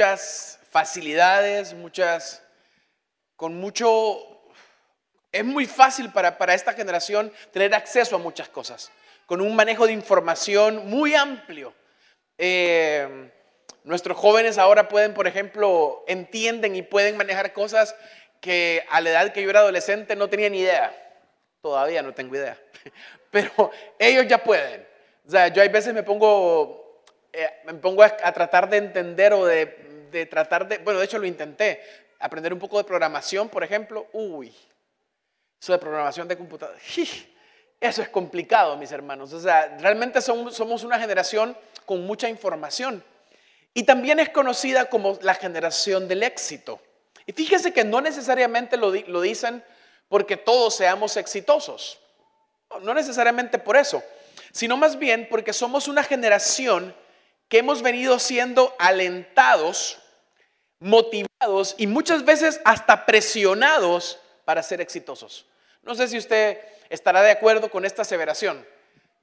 muchas facilidades, muchas, con mucho, es muy fácil para, para esta generación tener acceso a muchas cosas, con un manejo de información muy amplio. Eh, nuestros jóvenes ahora pueden, por ejemplo, entienden y pueden manejar cosas que a la edad que yo era adolescente no tenía ni idea. Todavía no tengo idea. Pero ellos ya pueden. O sea, yo hay veces me pongo, eh, me pongo a, tratar de entender o de, de, tratar de, bueno, de hecho lo intenté, aprender un poco de programación, por ejemplo. Uy, eso de programación de computadora. Eso es complicado, mis hermanos. O sea, realmente somos, somos una generación con mucha información. Y también es conocida como la generación del éxito. Y fíjese que no necesariamente lo, lo dicen porque todos seamos exitosos. No necesariamente por eso, sino más bien porque somos una generación que hemos venido siendo alentados, motivados y muchas veces hasta presionados para ser exitosos. No sé si usted estará de acuerdo con esta aseveración,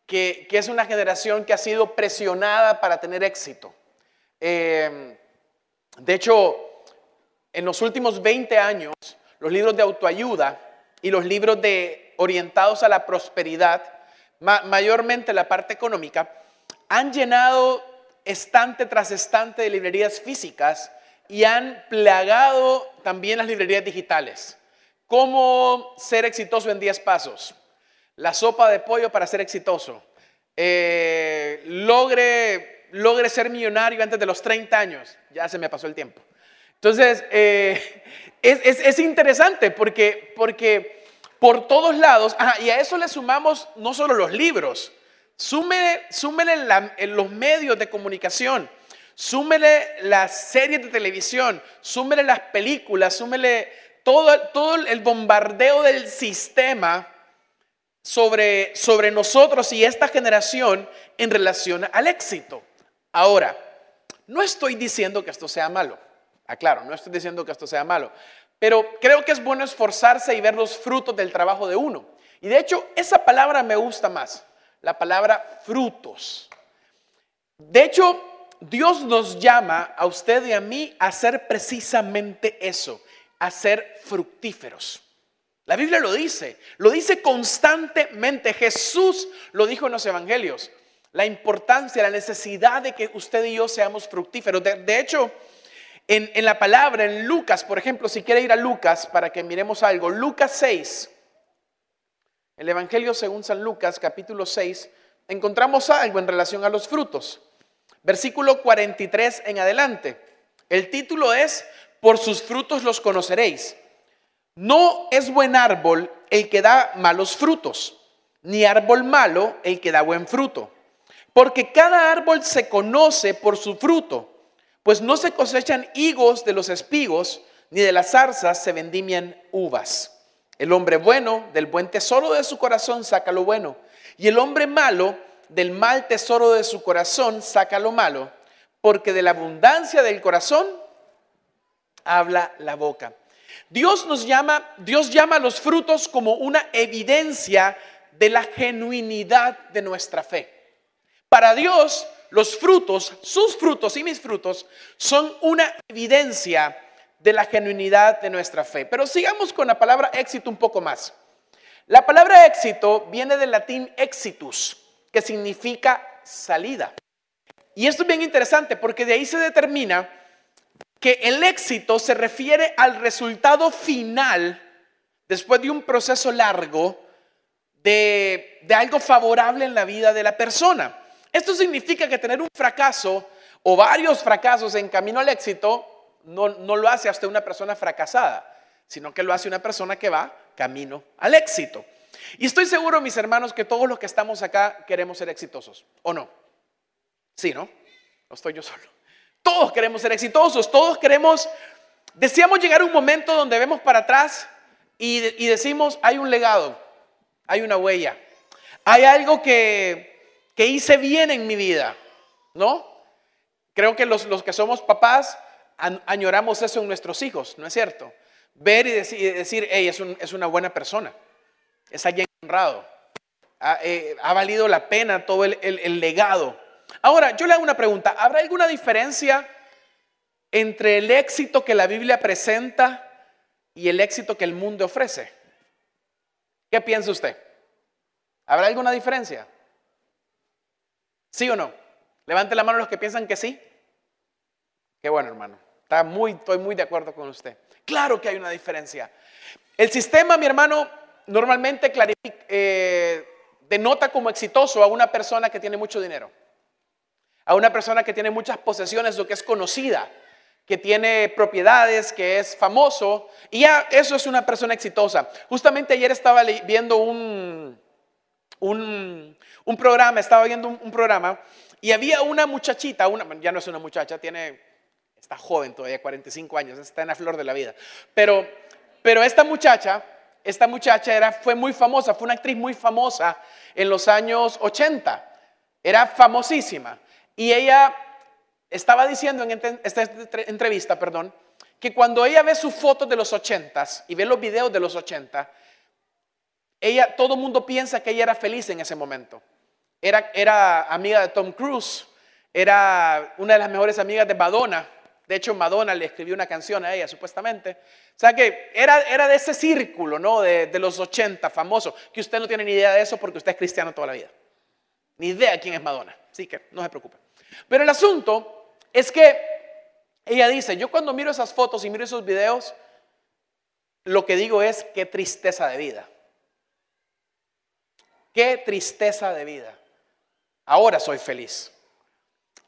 que, es una generación que ha sido presionada para tener éxito. Eh, de hecho, en los últimos 20 años, los libros de autoayuda y los libros de orientados a la prosperidad, mayormente la parte económica, han llenado estante tras estante de librerías físicas y han plagado también las librerías digitales. ¿Cómo ser exitoso en 10 pasos? La sopa de pollo para ser exitoso. Eh, logre, logre ser millonario antes de los 30 años. Ya se me pasó el tiempo. Entonces, eh, es, interesante porque, porque por todos lados, y a eso le sumamos no solo los libros, súmele, en los medios de comunicación, súmele las series de televisión, súmele las películas, súmele todo, todo el bombardeo del sistema sobre, sobre nosotros y esta generación en relación al éxito. Ahora, no estoy diciendo que esto sea malo. Aclaro, no estoy diciendo que esto sea malo, pero creo que es bueno esforzarse y ver los frutos del trabajo de uno. Y de hecho, esa palabra me gusta más, la palabra frutos. De hecho, Dios nos llama a usted y a mí a hacer precisamente eso, a ser fructíferos. La Biblia lo dice, lo dice constantemente. Jesús lo dijo en los evangelios. La importancia, la necesidad de que usted y yo seamos fructíferos. De, hecho, en, en, la palabra, en Lucas, por ejemplo, si quiere ir a Lucas para que miremos algo, Lucas 6, el Evangelio según San Lucas, capítulo 6, encontramos algo en relación a los frutos. Versículo 43 en adelante. El título es, por sus frutos los conoceréis. No es buen árbol el que da malos frutos, ni árbol malo el que da buen fruto. Porque cada árbol se conoce por su fruto, pues no se cosechan higos de los espigos, ni de las zarzas se vendimian uvas. El hombre bueno del buen tesoro de su corazón saca lo bueno, y el hombre malo del mal tesoro de su corazón saca lo malo, porque de la abundancia del corazón habla la boca. Dios nos llama, Dios llama a los frutos como una evidencia de la genuinidad de nuestra fe. Para Dios, los frutos, sus frutos y mis frutos, son una evidencia de la genuinidad de nuestra fe. Pero sigamos con la palabra éxito un poco más. La palabra éxito viene del latín exitus, que significa salida. Y esto es bien interesante porque de ahí se determina que el éxito se refiere al resultado final después de un proceso largo de, algo favorable en la vida de la persona. Esto significa que tener un fracaso o varios fracasos en camino al éxito no, no lo hace hasta una persona fracasada, sino que lo hace una persona que va camino al éxito. Y estoy seguro, mis hermanos, que todos los que estamos acá queremos ser exitosos, ¿o no? Sí, ¿no? No estoy yo solo. Todos queremos ser exitosos, todos queremos, deseamos llegar a un momento donde vemos para atrás y, decimos, hay un legado, hay una huella, hay algo que, hice bien en mi vida, ¿no? Creo que los, que somos papás añoramos eso en nuestros hijos, ¿no es cierto? Ver y decir, hey, es, una buena persona, es alguien honrado, ha, eh, valido la pena todo el legado. Ahora, yo le hago una pregunta. ¿Habrá alguna diferencia entre el éxito que la Biblia presenta y el éxito que el mundo ofrece? ¿Qué piensa usted? ¿Habrá alguna diferencia? ¿Sí o no? Levante la mano los que piensan que sí. Qué bueno, hermano. Está estoy muy de acuerdo con usted. Claro que hay una diferencia. El sistema, mi hermano, normalmente eh, denota como exitoso a una persona que tiene mucho dinero, a una persona que tiene muchas posesiones, lo que es conocida, que tiene propiedades, que es famoso, y ya eso es una persona exitosa. Justamente ayer estaba viendo un, un, programa, estaba viendo un, programa, y había una muchachita, una, ya no es una muchacha, tiene, está joven todavía, 45 años, está en la flor de la vida, pero, pero esta muchacha, esta muchacha era, fue muy famosa, fue una actriz muy famosa en los años 80, era famosísima, y ella estaba diciendo en esta entrevista, perdón, que cuando ella ve sus fotos de los ochentas y ve los videos de los 80, ella, todo el mundo piensa que ella era feliz en ese momento. Era, era amiga de Tom Cruise, era una de las mejores amigas de Madonna. De hecho, Madonna le escribió una canción a ella, supuestamente. O sea que era, era de ese círculo, ¿no? De, de los 80, famoso, que usted no tiene ni idea de eso porque usted es cristiano toda la vida. Ni idea quién es Madonna. Así que no se preocupe. Pero el asunto es que ella dice, yo cuando miro esas fotos y miro esos videos, lo que digo es, qué tristeza de vida. Qué tristeza de vida. Ahora soy feliz.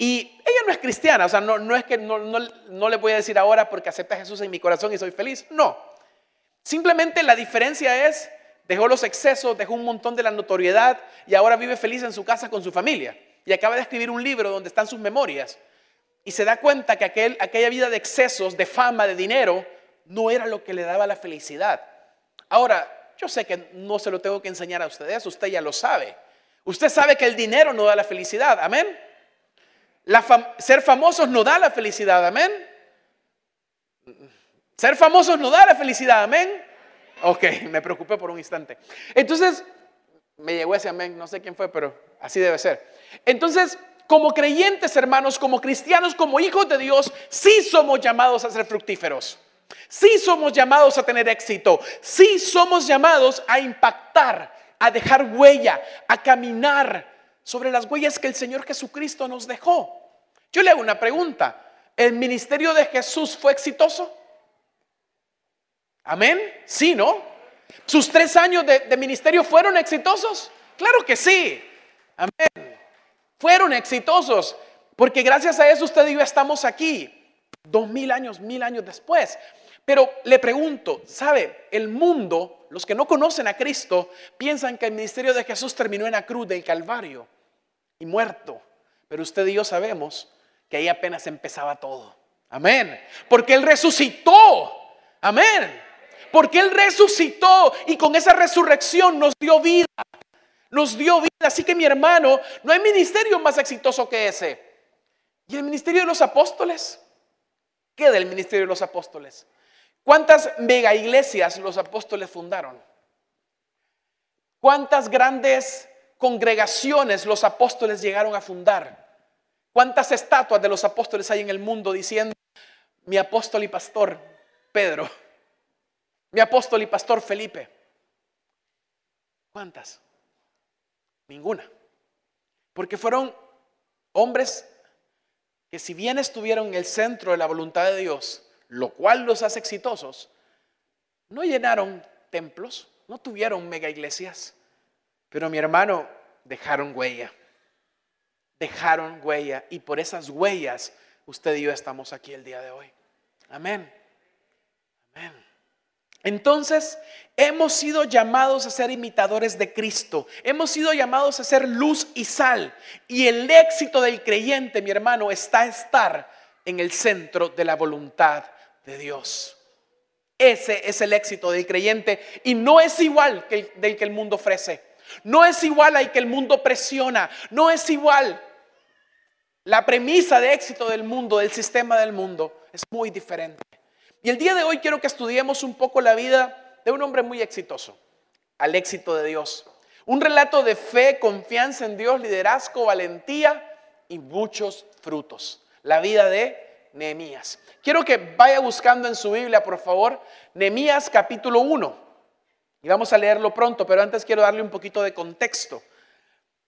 Y ella no es cristiana, o sea, no, no es que no, no, le voy a decir ahora porque acepta a Jesús en mi corazón y soy feliz. No. Simplemente la diferencia es, dejó los excesos, dejó un montón de la notoriedad y ahora vive feliz en su casa con su familia. Y acaba de escribir un libro donde están sus memorias y se da cuenta que aquel, aquella vida de excesos, de fama, de dinero, no era lo que le daba la felicidad. Ahora, yo sé que no se lo tengo que enseñar a ustedes, usted ya lo sabe. Usted sabe que el dinero no da la felicidad, amén. Ser famosos no da la felicidad, amén. Ser famosos no da la felicidad, amén. Ok, me preocupé por un instante. Entonces, me llegó ese amén, no sé quién fue, pero así debe ser. Entonces, como creyentes, hermanos, como cristianos, como hijos de Dios, sí somos llamados a ser fructíferos. Sí somos llamados a tener éxito. Sí somos llamados a impactar, a dejar huella, a caminar sobre las huellas que el Señor Jesucristo nos dejó. Yo le hago una pregunta. ¿El ministerio de Jesús fue exitoso? Amén. Sí, ¿no? ¿Sus tres años de, de ministerio fueron exitosos? Claro que sí. Amén fueron exitosos, porque gracias a eso usted y yo estamos aquí, dos mil años, mil años después. Pero le pregunto, ¿sabe? El mundo, los que no conocen a Cristo, piensan que el ministerio de Jesús terminó en la cruz del Calvario y muerto. Pero usted y yo sabemos que ahí apenas empezaba todo. Amén. Porque Él resucitó. Amén. Porque Él resucitó y con esa resurrección nos dio vida nos dio vida. Así que mi hermano, no hay ministerio más exitoso que ese. ¿Y el ministerio de los apóstoles? ¿Qué del ministerio de los apóstoles? ¿Cuántas mega iglesias los apóstoles fundaron? ¿Cuántas grandes congregaciones los apóstoles llegaron a fundar? ¿Cuántas estatuas de los apóstoles hay en el mundo diciendo mi apóstol y pastor Pedro? Mi apóstol y pastor Felipe. ¿Cuántas? Ninguna. Porque fueron hombres que si bien estuvieron en el centro de la voluntad de Dios, lo cual los hace exitosos, no llenaron templos, no tuvieron mega iglesias, pero mi hermano dejaron huella, dejaron huella y por esas huellas usted y yo estamos aquí el día de hoy. Amén. Amén. Entonces, hemos sido llamados a ser imitadores de Cristo. Hemos sido llamados a ser luz y sal. Y el éxito del creyente, mi hermano, está estar en el centro de la voluntad de Dios. Ese es el éxito del creyente y no es igual que el, del que el mundo ofrece. No es igual al que el mundo presiona. No es igual. La premisa de éxito del mundo, del sistema del mundo, es muy diferente. Y el día de hoy quiero que estudiemos un poco la vida de un hombre muy exitoso, al éxito de Dios. Un relato de fe, confianza en Dios, liderazgo, valentía y muchos frutos. La vida de Nehemías. Quiero que vaya buscando en su Biblia, por favor, Nehemías capítulo 1. Y vamos a leerlo pronto, pero antes quiero darle un poquito de contexto.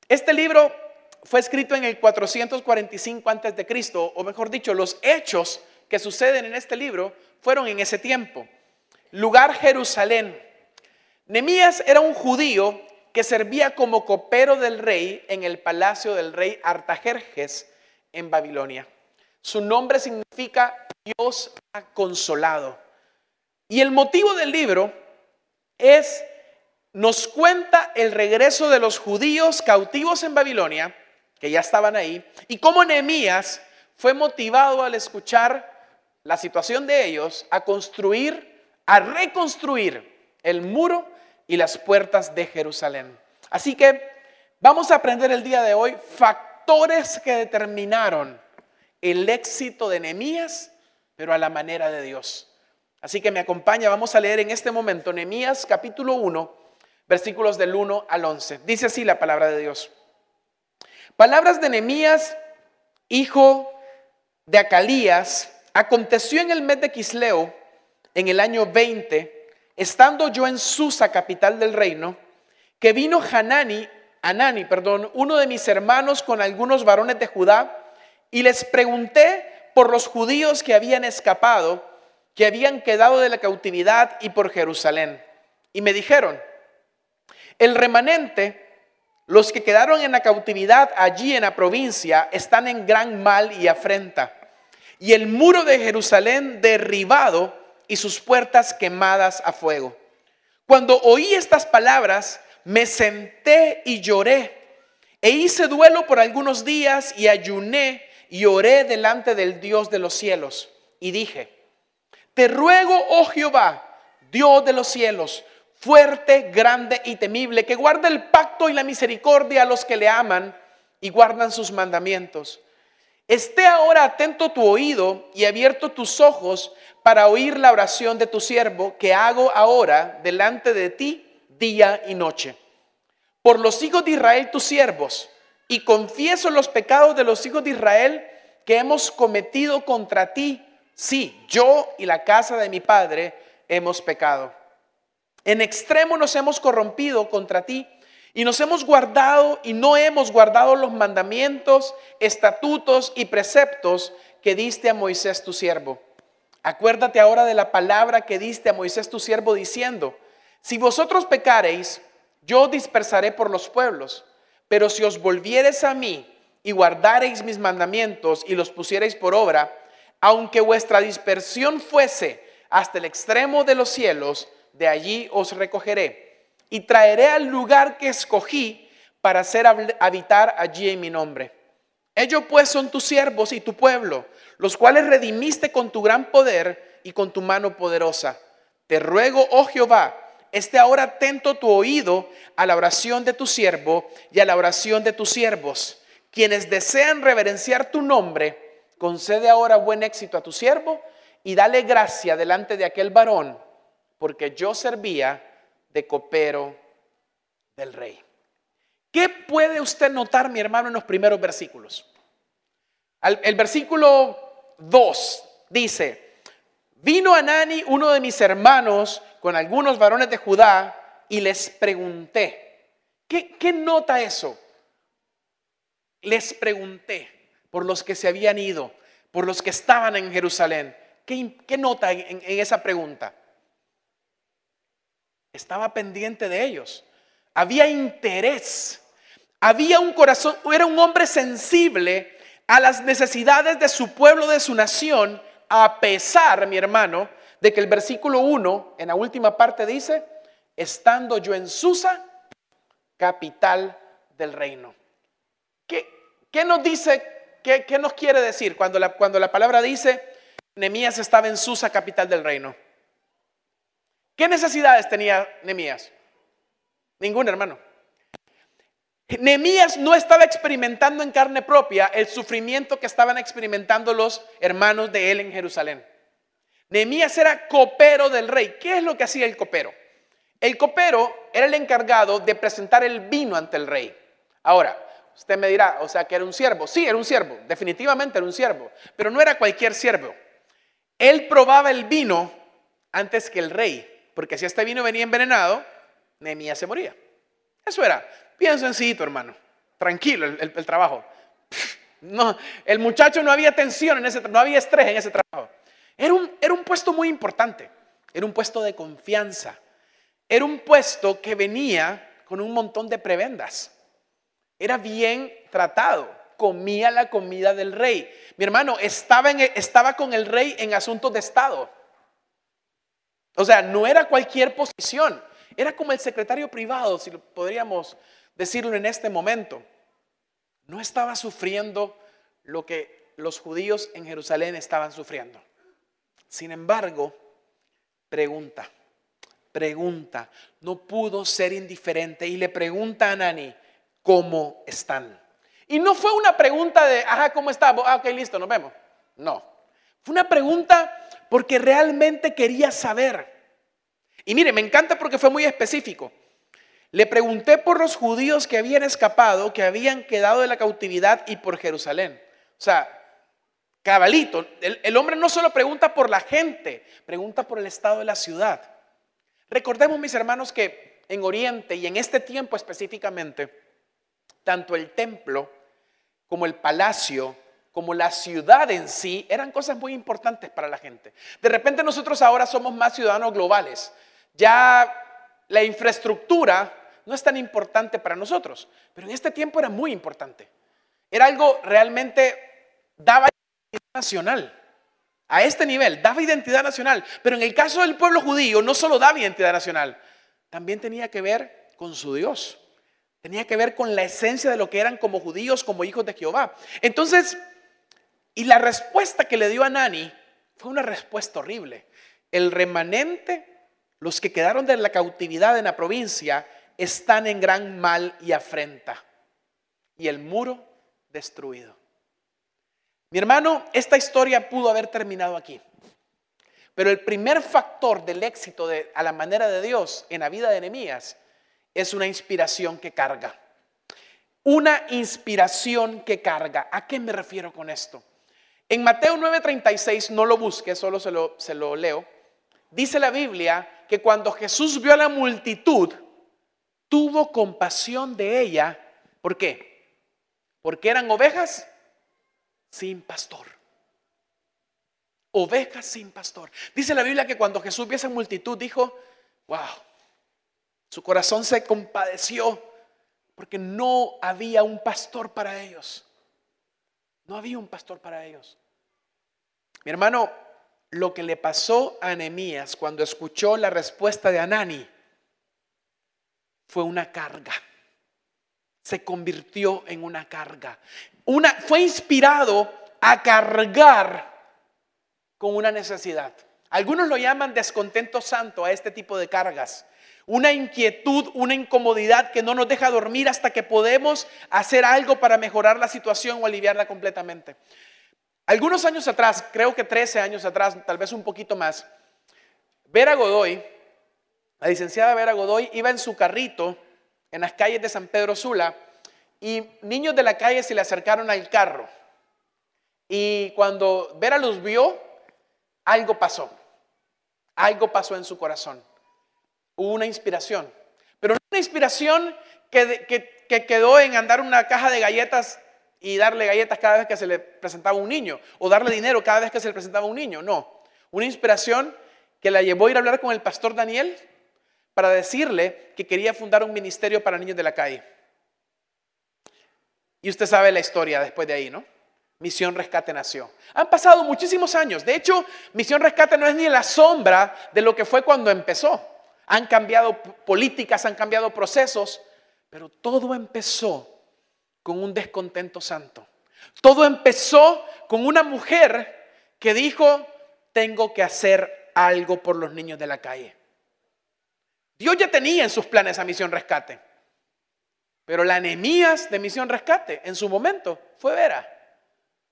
Este libro fue escrito en el 445 antes de Cristo, o mejor dicho, los hechos que suceden en este libro fueron en ese tiempo. Lugar Jerusalén. Nemías era un judío que servía como copero del rey en el palacio del rey Artajerjes en Babilonia. Su nombre significa Dios ha consolado. Y el motivo del libro es, nos cuenta el regreso de los judíos cautivos en Babilonia, que ya estaban ahí, y cómo Nehemías fue motivado al escuchar la situación de ellos a construir, a reconstruir el muro y las puertas de Jerusalén. Así que vamos a aprender el día de hoy factores que determinaron el éxito de Nehemías, pero a la manera de Dios. Así que me acompaña, vamos a leer en este momento Nehemías capítulo 1, versículos del 1 al 11. Dice así la palabra de Dios. Palabras de Nehemías, hijo de Acalías, aconteció en el mes de Quisleo, en el año 20, estando yo en Susa, capital del reino, que vino Hanani, Anani, perdón, uno de mis hermanos con algunos varones de Judá, y les pregunté por los judíos que habían escapado, que habían quedado de la cautividad y por Jerusalén. Y me dijeron, el remanente, los que quedaron en la cautividad allí en la provincia, están en gran mal y afrenta. Y el muro de Jerusalén derribado y sus puertas quemadas a fuego. Cuando oí estas palabras, me senté y lloré. E hice duelo por algunos días y ayuné y oré delante del Dios de los cielos y dije, te ruego, oh Jehová, Dios de los cielos, fuerte, grande y temible, que guarde el pacto y la misericordia a los que le aman y guardan sus mandamientos. Esté ahora atento tu oído y abierto tus ojos para oír la oración de tu siervo que hago ahora delante de ti día y noche. Por los hijos de Israel tus siervos, y confieso los pecados de los hijos de Israel que hemos cometido contra ti. Sí, yo y la casa de mi padre hemos pecado. En extremo nos hemos corrompido contra ti y nos hemos guardado y no hemos guardado los mandamientos, estatutos y preceptos que diste a Moisés tu siervo. Acuérdate ahora de la palabra que diste a Moisés tu siervo diciendo, si vosotros pecareis, yo dispersaré por los pueblos pero si os volviereis a mí y guardareis mis mandamientos y los pusierais por obra, aunque vuestra dispersión fuese hasta el extremo de los cielos, de allí os recogeré y traeré al lugar que escogí para hacer habitar allí en mi nombre. Ellos pues son tus siervos y tu pueblo, los cuales redimiste con tu gran poder y con tu mano poderosa. Te ruego, oh Jehová, esté ahora atento tu oído a la oración de tu siervo y a la oración de tus siervos. Quienes desean reverenciar tu nombre, concede ahora buen éxito a tu siervo y dale gracia delante de aquel varón, porque yo servía de copero del rey. ¿Qué puede usted notar, mi hermano, en los primeros versículos? El versículo 2 dice, vino Anani, uno de mis hermanos, con algunos varones de Judá y les pregunté, ¿qué, nota eso? Les pregunté por los que se habían ido, por los que estaban en Jerusalén. ¿Qué, nota en, en esa pregunta? Estaba pendiente de ellos. Había interés. Había un corazón, era un hombre sensible a las necesidades de su pueblo, de su nación, a pesar, mi hermano, de que el versículo 1, en la última parte dice, estando yo en Susa, capital del reino. ¿Qué, qué nos dice, qué, qué, nos quiere decir cuando la, cuando la palabra dice, Nemías estaba en Susa, capital del reino? ¿Qué necesidades tenía Nemías? Ninguna, hermano. Nemías no estaba experimentando en carne propia el sufrimiento que estaban experimentando los hermanos de él en Jerusalén. Nehemías era copero del rey. ¿Qué es lo que hacía el copero? El copero era el encargado de presentar el vino ante el rey. Ahora, Usted me dirá, o sea, que era un siervo. Sí, era un siervo, definitivamente era un siervo, pero no era cualquier siervo. Él probaba el vino antes que el rey, porque si este vino venía envenenado, Nehemías se moría. Eso era, bien sencillito, hermano. Tranquilo el, trabajo. No, el muchacho no había tensión en ese, no había estrés en ese trabajo. Era un, era un puesto muy importante. Era un puesto de confianza. Era un puesto que venía con un montón de prebendas. Era bien tratado. Comía la comida del rey. Mi hermano estaba, en, estaba con el rey en asuntos de Estado. O sea, no era cualquier posición. Era como el secretario privado, si podríamos decirlo en este momento. No estaba sufriendo lo que los judíos en Jerusalén estaban sufriendo. Sin embargo, pregunta, pregunta, no pudo ser indiferente y le pregunta a Nani, ¿cómo están? Y no fue una pregunta de, ajá, ¿cómo está? Ah, ok, listo, nos vemos. No, fue una pregunta porque realmente quería saber. Y mire, me encanta porque fue muy específico. Le pregunté por los judíos que habían escapado, que habían quedado de la cautividad y por Jerusalén. O sea, cabalito, el, hombre no solo pregunta por la gente, pregunta por el estado de la ciudad. Recordemos, mis hermanos, que en Oriente y en este tiempo específicamente, tanto el templo como el palacio, como la ciudad en sí, eran cosas muy importantes para la gente. De repente nosotros ahora somos más ciudadanos globales. Ya la infraestructura no es tan importante para nosotros, pero en este tiempo era muy importante. Era algo realmente, daba identidad nacional. A este nivel, daba identidad nacional. Pero en el caso del pueblo judío, no solo daba identidad nacional, también tenía que ver con su Dios. Tenía que ver con la esencia de lo que eran como judíos, como hijos de Jehová. Entonces, y la respuesta que le dio a Nani fue una respuesta horrible. El remanente, los que quedaron de la cautividad en la provincia, están en gran mal y afrenta. Y el muro destruido. Mi hermano, esta historia pudo haber terminado aquí. Pero el primer factor del éxito de, a la manera de Dios en la vida de Nehemías es una inspiración que carga. Una inspiración que carga. ¿A qué me refiero con esto? En Mateo 9:36, no lo busque, solo se lo, se lo leo. Dice la Biblia que cuando Jesús vio a la multitud, tuvo compasión de ella. ¿Por qué? Porque eran ovejas sin pastor. Ovejas sin pastor. Dice la Biblia que cuando Jesús vio a esa multitud dijo, wow, su corazón se compadeció porque no había un pastor para ellos. No había un pastor para ellos. Mi hermano, lo que le pasó a Anemías cuando escuchó la respuesta de Anani fue una carga. Se convirtió en una carga. Una, fue inspirado a cargar con una necesidad. Algunos lo llaman descontento santo a este tipo de cargas. Una inquietud, una incomodidad que no nos deja dormir hasta que podemos hacer algo para mejorar la situación o aliviarla completamente. Algunos años atrás, creo que 13 años atrás, tal vez un poquito más, Vera Godoy la licenciada Vera Godoy iba en su carrito en las calles de San Pedro Sula y niños de la calle se le acercaron al carro. Y cuando Vera los vio, algo pasó. Algo pasó en su corazón. Hubo una inspiración. Pero una inspiración que, que quedó en andar una caja de galletas y darle galletas cada vez que se le presentaba un niño. O darle dinero cada vez que se le presentaba un niño. No. Una inspiración que la llevó a ir a hablar con el pastor Daniel para decirle que quería fundar un ministerio para niños de la calle. Y usted sabe la historia después de ahí, ¿no? Misión Rescate nació. Han pasado muchísimos años. De hecho, Misión Rescate no es ni la sombra de lo que fue cuando empezó. Han cambiado políticas, han cambiado procesos, pero todo empezó con un descontento santo. Todo empezó con una mujer que dijo, tengo que hacer algo por los niños de la calle. Dios ya tenía en sus planes a Misión Rescate. Pero la anemías de Misión Rescate en su momento fue Vera.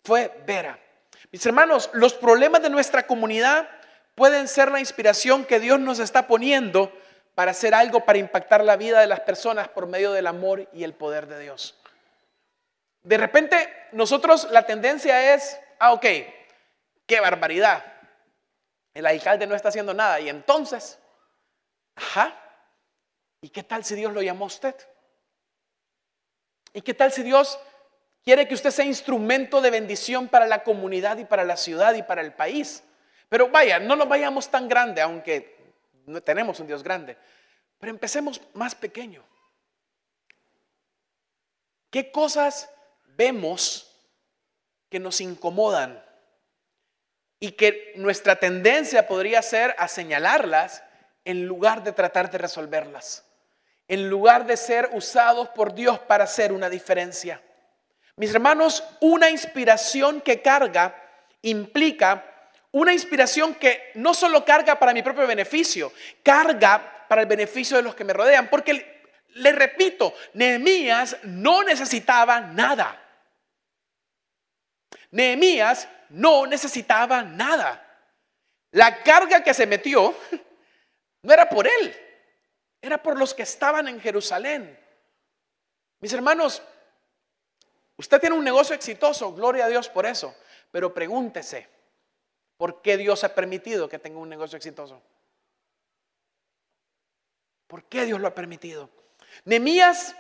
Fue Vera. Mis hermanos, los problemas de nuestra comunidad pueden ser la inspiración que Dios nos está poniendo para hacer algo para impactar la vida de las personas por medio del amor y el poder de Dios. De repente nosotros la tendencia es, ah, ok, qué barbaridad. El alcalde no está haciendo nada. Y entonces, ajá, ¿y qué tal si Dios lo llamó a usted? ¿Y qué tal si Dios quiere que usted sea instrumento de bendición para la comunidad y para la ciudad y para el país? Pero vaya, no nos vayamos tan grande, aunque no tenemos un Dios grande. Pero empecemos más pequeño. ¿Qué cosas vemos que nos incomodan y que nuestra tendencia podría ser a señalarlas en lugar de tratar de resolverlas? En lugar de ser usados por Dios para hacer una diferencia. Mis hermanos, una inspiración que carga implica una inspiración que no solo carga para mi propio beneficio, carga para el beneficio de los que me rodean. Porque, le repito, Nehemías no necesitaba nada. Nehemías no necesitaba nada. La carga que se metió no era por él, era por los que estaban en Jerusalén. Mis hermanos, usted tiene un negocio exitoso, gloria a Dios por eso, pero pregúntese, ¿por qué Dios ha permitido que tenga un negocio exitoso? ¿Por qué Dios lo ha permitido? Nemías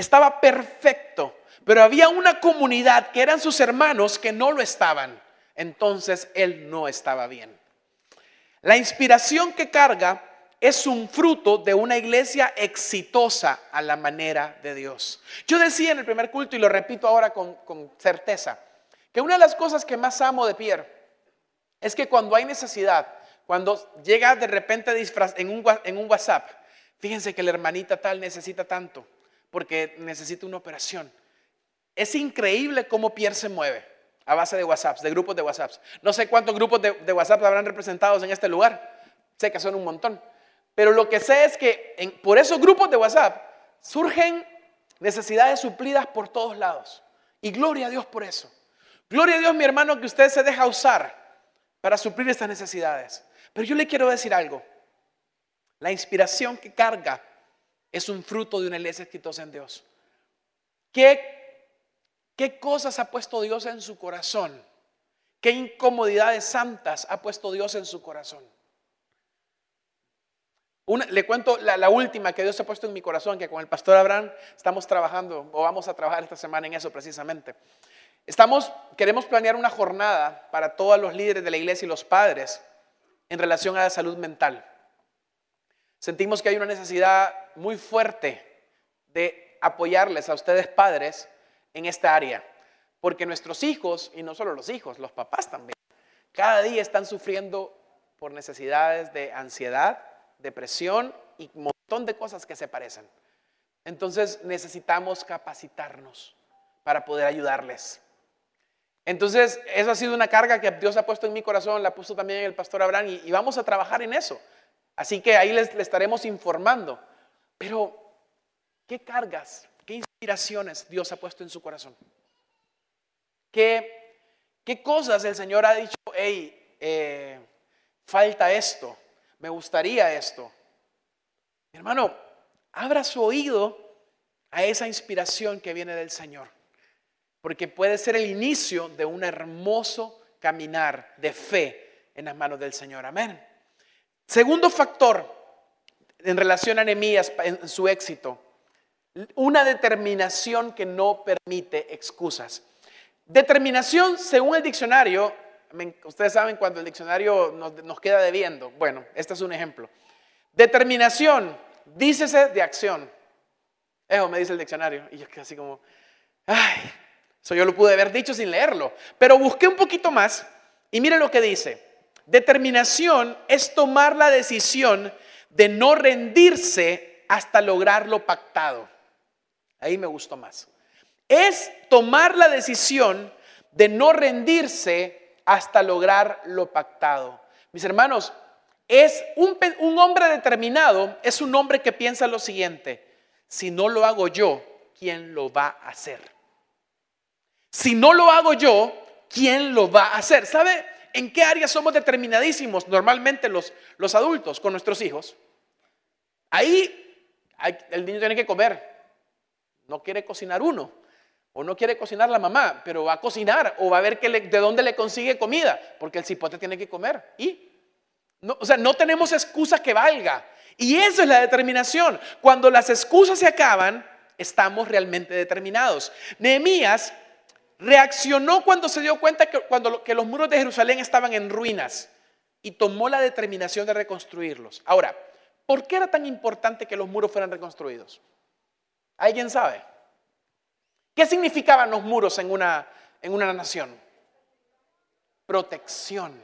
estaba perfecto, pero había una comunidad que eran sus hermanos que no lo estaban. Entonces él no estaba bien. La inspiración que carga es un fruto de una iglesia exitosa a la manera de Dios. Yo decía en el primer culto y lo repito ahora con, certeza, que una de las cosas que más amo de Pierre es que cuando hay necesidad, cuando llega de repente en un, en un WhatsApp, fíjense que la hermanita tal necesita tanto porque necesita una operación. Es increíble cómo Pierre se mueve a base de WhatsApps, de grupos de WhatsApps. No sé cuántos grupos de, de WhatsApp habrán representados en este lugar. Sé que son un montón. Pero lo que sé es que por esos grupos de WhatsApp surgen necesidades suplidas por todos lados. Y gloria a Dios por eso. Gloria a Dios, mi hermano, que usted se deja usar para suplir estas necesidades. Pero yo le quiero decir algo. La inspiración que carga es un fruto de una iglesia exitosa en Dios. ¿Qué, qué cosas ha puesto Dios en su corazón? ¿Qué incomodidades santas ha puesto Dios en su corazón? le cuento la, la, última que Dios ha puesto en mi corazón, que con el pastor Abraham estamos trabajando, o vamos a trabajar esta semana en eso precisamente. Estamos, queremos planear una jornada para todos los líderes de la iglesia y los padres en relación a la salud mental. Sentimos que hay una necesidad muy fuerte de apoyarles a ustedes padres en esta área, porque nuestros hijos, y no solo los hijos, los papás también, cada día están sufriendo por necesidades de ansiedad, depresión y un montón de cosas que se parecen. Entonces necesitamos capacitarnos para poder ayudarles. Entonces, eso ha sido una carga que Dios ha puesto en mi corazón, la puso también el pastor Abraham y, vamos a trabajar en eso. Así que ahí les, estaremos informando. Pero, ¿qué cargas, qué inspiraciones Dios ha puesto en su corazón? ¿Qué, qué cosas el Señor ha dicho, hey, eh, falta esto, me gustaría esto? Mi hermano, abra su oído a esa inspiración que viene del Señor porque puede ser el inicio de un hermoso caminar de fe en las manos del Señor. Amén. Segundo factor en relación a Nehemías en su éxito, una determinación que no permite excusas. Determinación, según el diccionario, ustedes saben cuando el diccionario nos, queda debiendo. Bueno, este es un ejemplo. Determinación, dícese de acción. Eso me dice el diccionario. Y yo así como, ay, eso yo lo pude haber dicho sin leerlo. Pero busqué un poquito más y mire lo que dice. Determinación es tomar la decisión de no rendirse hasta lograr lo pactado. Ahí me gustó más. Es tomar la decisión de no rendirse hasta lograr lo pactado. Mis hermanos, es un, hombre determinado, es un hombre que piensa lo siguiente, si no lo hago yo, ¿quién lo va a hacer? Si no lo hago yo, ¿quién lo va a hacer? ¿Sabe en qué área somos determinadísimos normalmente los, los adultos con nuestros hijos? Ahí el niño tiene que comer. No quiere cocinar uno. O no quiere cocinar la mamá, pero va a cocinar o va a ver que de dónde le consigue comida, porque el cipote tiene que comer. Y, no, o sea, no tenemos excusa que valga. Y eso es la determinación. Cuando las excusas se acaban, estamos realmente determinados. Nehemías reaccionó cuando se dio cuenta que, cuando, los muros de Jerusalén estaban en ruinas y tomó la determinación de reconstruirlos. Ahora, ¿por qué era tan importante que los muros fueran reconstruidos? ¿Alguien sabe? ¿Qué significaban los muros en una, en una nación? Protección.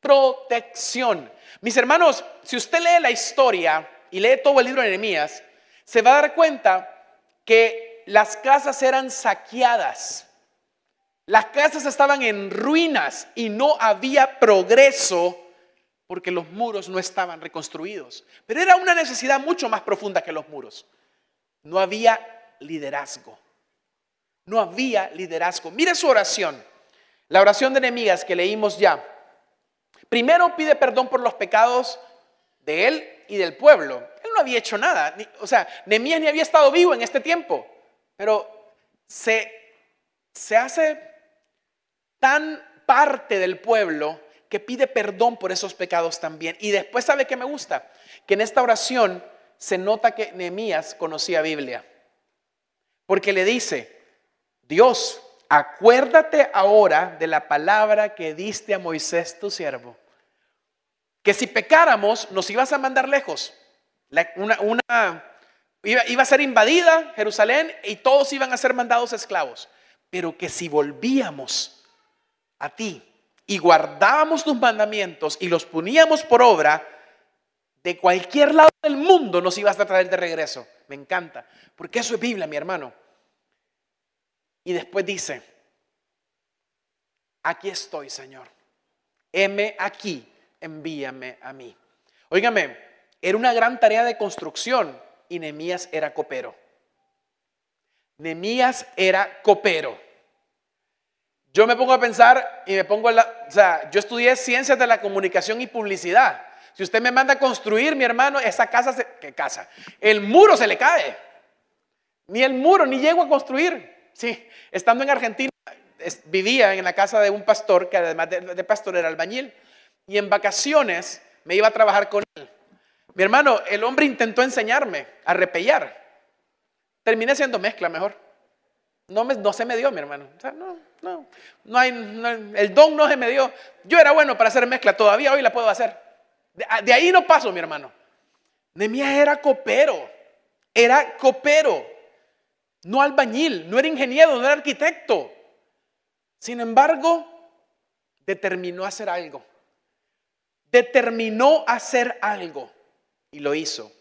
Protección. Mis hermanos, si usted lee la historia y lee todo el libro de Nehemías, se va a dar cuenta que las casas eran saqueadas. Las casas estaban en ruinas y no había progreso porque los muros no estaban reconstruidos. Pero era una necesidad mucho más profunda que los muros. No había liderazgo. No había liderazgo. Mire su oración. La oración de Nehemías que leímos ya. Primero pide perdón por los pecados de él y del pueblo. Él no había hecho nada. O sea, Nehemías ni había estado vivo en este tiempo. Pero se, se hace tan parte del pueblo que pide perdón por esos pecados también. Y después, ¿sabe qué me gusta? Que en esta oración se nota que Nehemías conocía Biblia. Porque le dice, Dios, acuérdate ahora de la palabra que diste a Moisés tu siervo, que si pecáramos nos ibas a mandar lejos. una, iba, iba a ser invadida Jerusalén y todos iban a ser mandados esclavos, pero que si volvíamos a ti y guardábamos tus mandamientos y los poníamos por obra, de cualquier lado del mundo nos ibas a traer de regreso. Me encanta, porque eso es Biblia, mi hermano. Y después dice, aquí estoy, Señor. Heme aquí, envíame a mí. Óigame, era una gran tarea de construcción y Nemías era copero. Nemías era copero. Yo me pongo a pensar y me pongo a la, o sea, yo estudié ciencias de la comunicación y publicidad. Si usted me manda a construir, mi hermano, esa casa, se, ¿qué casa? El muro se le cae. Ni el muro, ni llego a construir. Sí, estando en Argentina, vivía en la casa de un pastor que además de, pastor era albañil. Y en vacaciones me iba a trabajar con él. Mi hermano, el hombre intentó enseñarme a repellar. Terminé siendo mezcla mejor. No, me, no se me dio, mi hermano. no, no, no hay, el don no se me dio. Yo era bueno para hacer mezcla, todavía hoy la puedo hacer. De, de ahí no paso, mi hermano. Nemías era copero, era copero no albañil, no era ingeniero, no era arquitecto. Sin embargo, determinó hacer algo. Determinó hacer algo y lo hizo.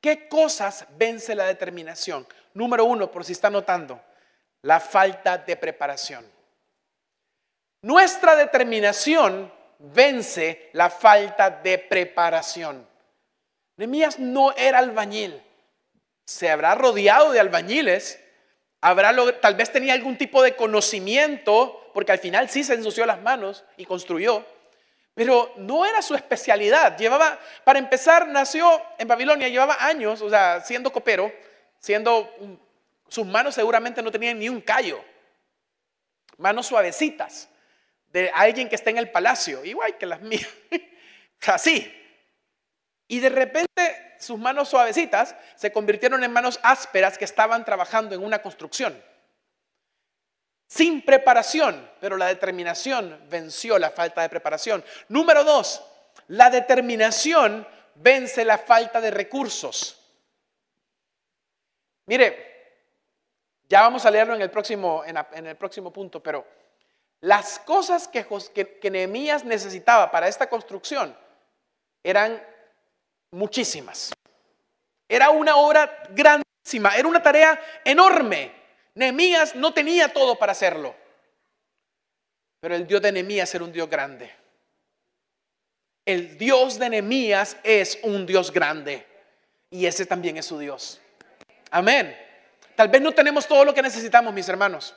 ¿Qué cosas vence la determinación? Número uno, por si está notando, la falta de preparación. Nuestra determinación vence la falta de preparación. Nemías no era albañil. Se habrá rodeado de albañiles, Habrá, tal vez tenía algún tipo de conocimiento, porque al final sí se ensució las manos y construyó, pero no era su especialidad. Llevaba, para empezar, nació en Babilonia, llevaba años, o sea, siendo copero, siendo, sus manos seguramente no tenían ni un callo, manos suavecitas, de alguien que está en el palacio, igual que las mías, así. Y de repente sus manos suavecitas se convirtieron en manos ásperas que estaban trabajando en una construcción. Sin preparación, pero la determinación venció la falta de preparación. Número dos, la determinación vence la falta de recursos. Mire, ya vamos a leerlo en el próximo, en, el próximo punto, pero las cosas que, que, que Nehemías necesitaba para esta construcción eran muchísimas. Era una obra grandísima, era una tarea enorme. Nehemías no tenía todo para hacerlo. Pero el Dios de Nehemías era un Dios grande. El Dios de Nehemías es un Dios grande. Y ese también es su Dios. Amén. Tal vez no tenemos todo lo que necesitamos, mis hermanos.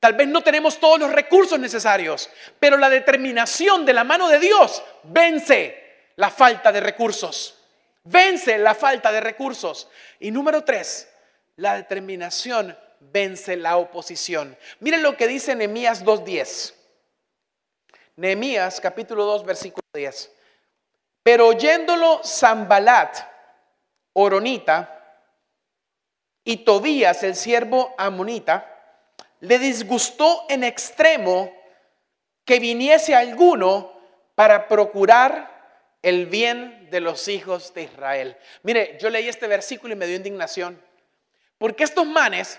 Tal vez no tenemos todos los recursos necesarios, pero la determinación de la mano de Dios vence la falta de recursos. Vence la falta de recursos. Y número tres, la determinación vence la oposición. Miren lo que dice Nehemías 2.10. Nehemías capítulo 2 versículo 10. Pero oyéndolo Zambalat, Oronita, y Tobías, el siervo amonita, le disgustó en extremo que viniese alguno para procurar el bien de los hijos de Israel. Mire, yo leí este versículo y me dio indignación. Porque estos manes,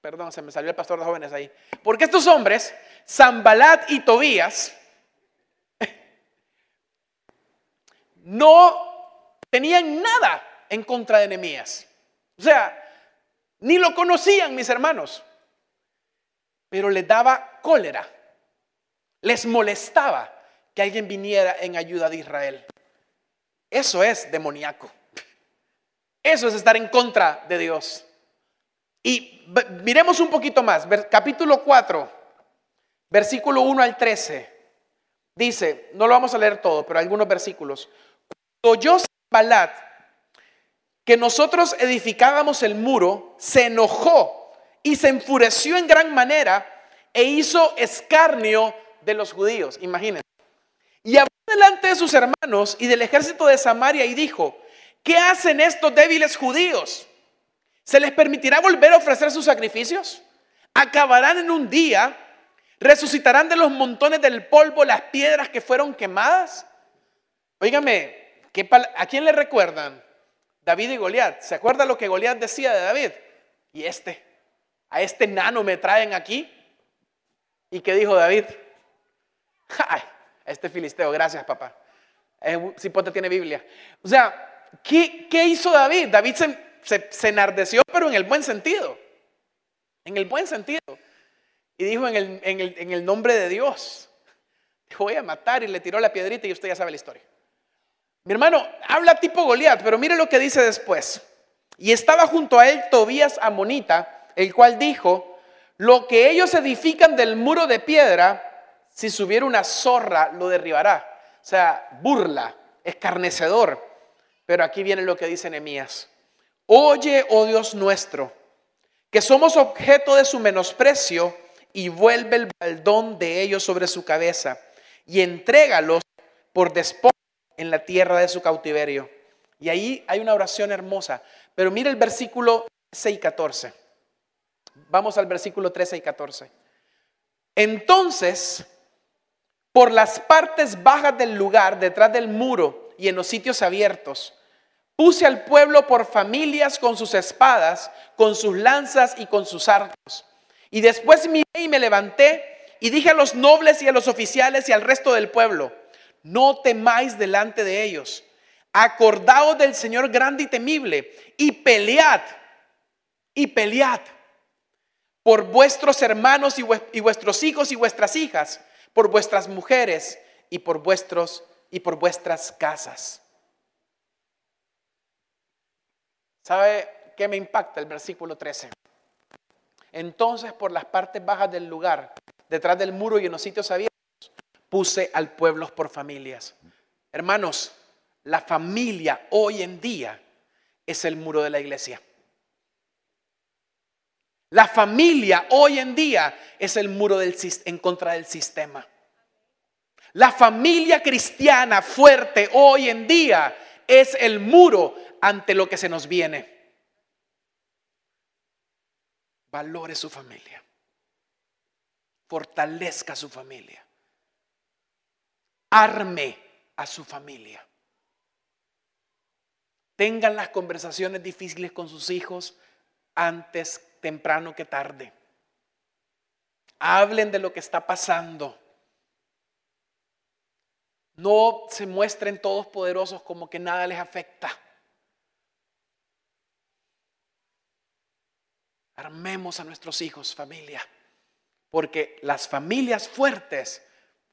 perdón, se me salió el pastor de jóvenes ahí, porque estos hombres, Zambalat y Tobías, no tenían nada en contra de Nehemías. O sea, ni lo conocían mis hermanos, pero les daba cólera, les molestaba que alguien viniera en ayuda de Israel. Eso es demoníaco. Eso es estar en contra de Dios. Y miremos un poquito más, capítulo 4, versículo 1 al 13. Dice, no lo vamos a leer todo, pero algunos versículos. Cuando yo Balat, que nosotros edificábamos el muro, se enojó y se enfureció en gran manera e hizo escarnio de los judíos. Imagínense. Y habló delante de sus hermanos y del ejército de Samaria y dijo, ¿qué hacen estos débiles judíos? ¿Se les permitirá volver a ofrecer sus sacrificios? ¿Acabarán en un día? ¿Resucitarán de los montones del polvo las piedras que fueron quemadas? Óigame, ¿a quién le recuerdan? David y Goliat. ¿Se acuerda lo que Goliat decía de David? Y este, a este nano me traen aquí. ¿Y qué dijo David? ¡Ay! Este filisteo, gracias papá. Cipote tiene Biblia. O sea, ¿qué, hizo David? David se, enardeció, pero en el buen sentido. En el buen sentido. Y dijo en el, nombre de Dios, voy a matar y le tiró la piedrita y usted ya sabe la historia. Mi hermano, habla tipo Goliat, pero mire lo que dice después. Y estaba junto a él Tobías Amonita, el cual dijo, lo que ellos edifican del muro de piedra, si subiera una zorra, lo derribará. O sea, burla, escarnecedor. Pero aquí viene lo que dice Nehemías. Oye, oh Dios nuestro, que somos objeto de su menosprecio y vuelve el baldón de ellos sobre su cabeza y entrégalos por despojo en la tierra de su cautiverio. Y ahí hay una oración hermosa. Pero mire el versículo 6 y 14. Vamos al versículo 13 y 14. Entonces por las partes bajas del lugar, detrás del muro y en los sitios abiertos. Puse al pueblo por familias con sus espadas, con sus lanzas y con sus arcos. Y después miré y me levanté y dije a los nobles y a los oficiales y al resto del pueblo, no temáis delante de ellos. Acordaos del Señor grande y temible y pelead, y pelead por vuestros hermanos y vuestros hijos y vuestras hijas por vuestras mujeres y por vuestros y por vuestras casas. ¿Sabe qué me impacta el versículo 13? Entonces por las partes bajas del lugar, detrás del muro y en los sitios abiertos, puse al pueblo por familias. Hermanos, la familia hoy en día es el muro de la iglesia. La familia hoy en día es el muro del, en contra del sistema. La familia cristiana fuerte hoy en día es el muro ante lo que se nos viene. Valore su familia. Fortalezca su familia. Arme a su familia. Tengan las conversaciones difíciles con sus hijos antes temprano que tarde. Hablen de lo que está pasando. No se muestren todos poderosos como que nada les afecta. Armemos a nuestros hijos, familia. Porque las familias fuertes,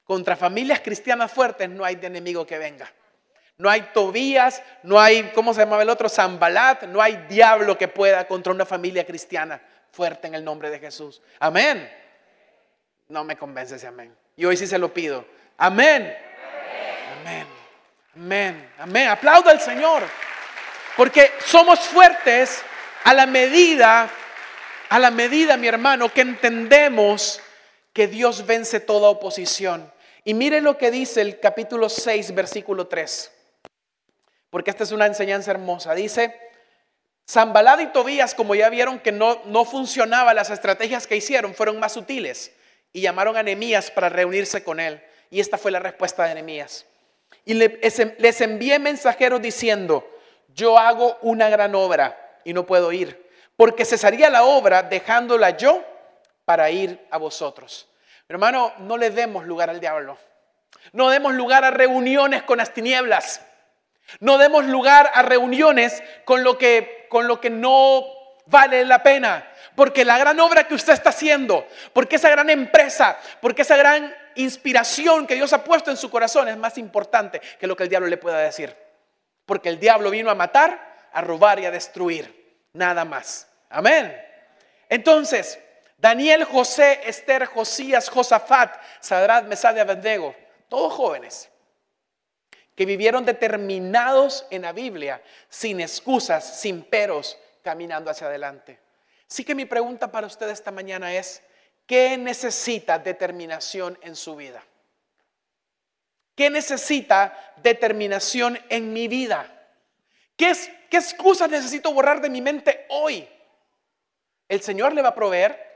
contra familias cristianas fuertes, no hay de enemigo que venga. No hay Tobías, no hay, ¿cómo se llamaba el otro? Zambalat, no hay diablo que pueda contra una familia cristiana fuerte en el nombre de Jesús. Amén. No me convence ese amén. Y hoy sí se lo pido. Amén. Amén. Amén. Amén. Aplaudo al Señor. Porque somos fuertes a la medida A la medida, mi hermano, que entendemos que Dios vence toda oposición. Y mire lo que dice el capítulo 6, versículo 3. Porque esta es una enseñanza hermosa. Dice, Zambalada y Tobías, como ya vieron que no, no funcionaban las estrategias que hicieron, fueron más sutiles y llamaron a Nehemías para reunirse con él. Y esta fue la respuesta de Nehemías. Y les envié mensajeros diciendo, yo hago una gran obra y no puedo ir, porque cesaría la obra dejándola yo para ir a vosotros. Hermano, no le demos lugar al diablo. No demos lugar a reuniones con las tinieblas. No demos lugar a reuniones con lo que, con lo que no vale la pena. Porque la gran obra que usted está haciendo, porque esa gran empresa, porque esa gran inspiración que Dios ha puesto en su corazón es más importante que lo que el diablo le pueda decir. Porque el diablo vino a matar, a robar y a destruir. Nada más. Amén. Entonces, Daniel, José, Esther, Josías, Josafat, Sadrat, Mesad y Abednego, todos jóvenes que vivieron determinados en la Biblia, sin excusas, sin peros, caminando hacia adelante. Así que mi pregunta para usted esta mañana es, ¿qué necesita determinación en su vida? ¿Qué necesita determinación en mi vida? ¿Qué, ¿Qué excusas necesito borrar de mi mente hoy? El Señor le va a proveer,